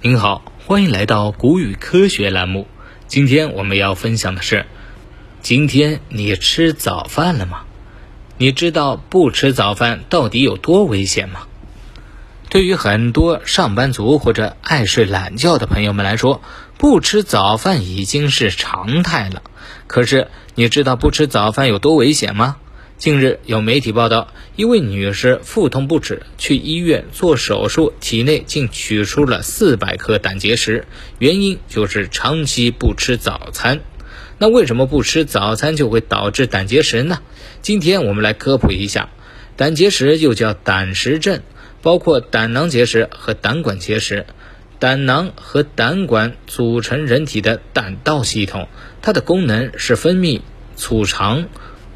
您好，欢迎来到古语科学栏目。今天我们要分享的是：今天你吃早饭了吗？你知道不吃早饭到底有多危险吗？对于很多上班族或者爱睡懒觉的朋友们来说，不吃早饭已经是常态了。可是你知道不吃早饭有多危险吗？近日有媒体报道，一位女士腹痛不止，去医院做手术，体内竟取出了四百克胆结石，原因就是长期不吃早餐。那为什么不吃早餐就会导致胆结石呢？今天我们来科普一下，胆结石又叫胆石症，包括胆囊结石和胆管结石。胆囊和胆管组成人体的胆道系统，它的功能是分泌、储藏。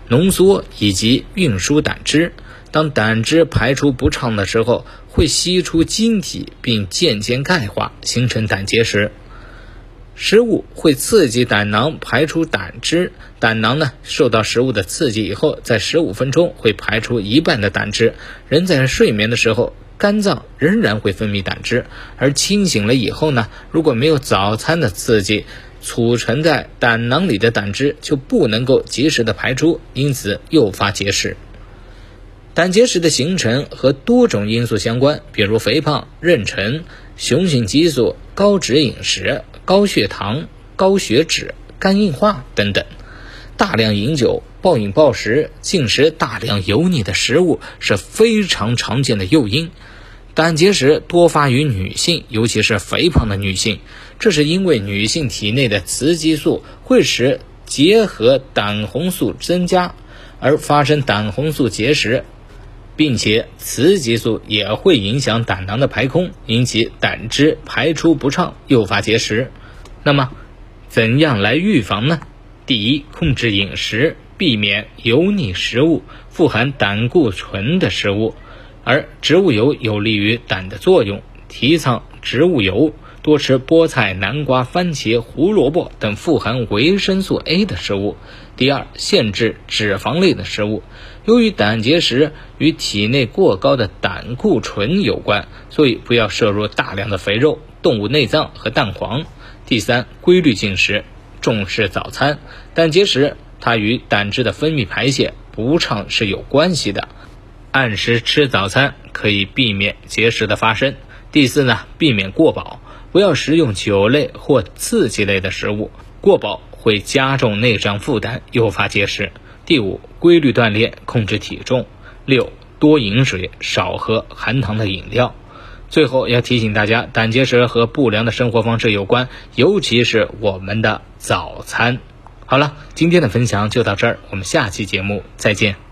浓缩以及运输胆汁，当胆汁排出不畅的时候，会吸出晶体，并渐渐钙化，形成胆结石。食物会刺激胆囊排出胆汁，胆囊呢受到食物的刺激以后，在十五分钟会排出一半的胆汁。人在睡眠的时候，肝脏仍然会分泌胆汁，而清醒了以后呢，如果没有早餐的刺激。储存在胆囊里的胆汁就不能够及时的排出，因此诱发结石。胆结石的形成和多种因素相关，比如肥胖、妊娠、雄性激素、高脂饮食、高血糖、高血脂、肝硬化等等。大量饮酒、暴饮暴食、进食大量油腻的食物是非常常见的诱因。胆结石多发于女性，尤其是肥胖的女性。这是因为女性体内的雌激素会使结合胆红素增加，而发生胆红素结石，并且雌激素也会影响胆囊的排空，引起胆汁排出不畅，诱发结石。那么，怎样来预防呢？第一，控制饮食，避免油腻食物、富含胆固醇的食物。而植物油有利于胆的作用，提倡植物油，多吃菠菜、南瓜、番茄、胡萝卜等富含维生素 A 的食物。第二，限制脂肪类的食物。由于胆结石与体内过高的胆固醇有关，所以不要摄入大量的肥肉、动物内脏和蛋黄。第三，规律进食，重视早餐。胆结石它与胆汁的分泌排泄不畅是有关系的。按时吃早餐可以避免结石的发生。第四呢，避免过饱，不要食用酒类或刺激类的食物，过饱会加重内脏负担，诱发结石。第五，规律锻炼，控制体重。六，多饮水，少喝含糖的饮料。最后要提醒大家，胆结石和不良的生活方式有关，尤其是我们的早餐。好了，今天的分享就到这儿，我们下期节目再见。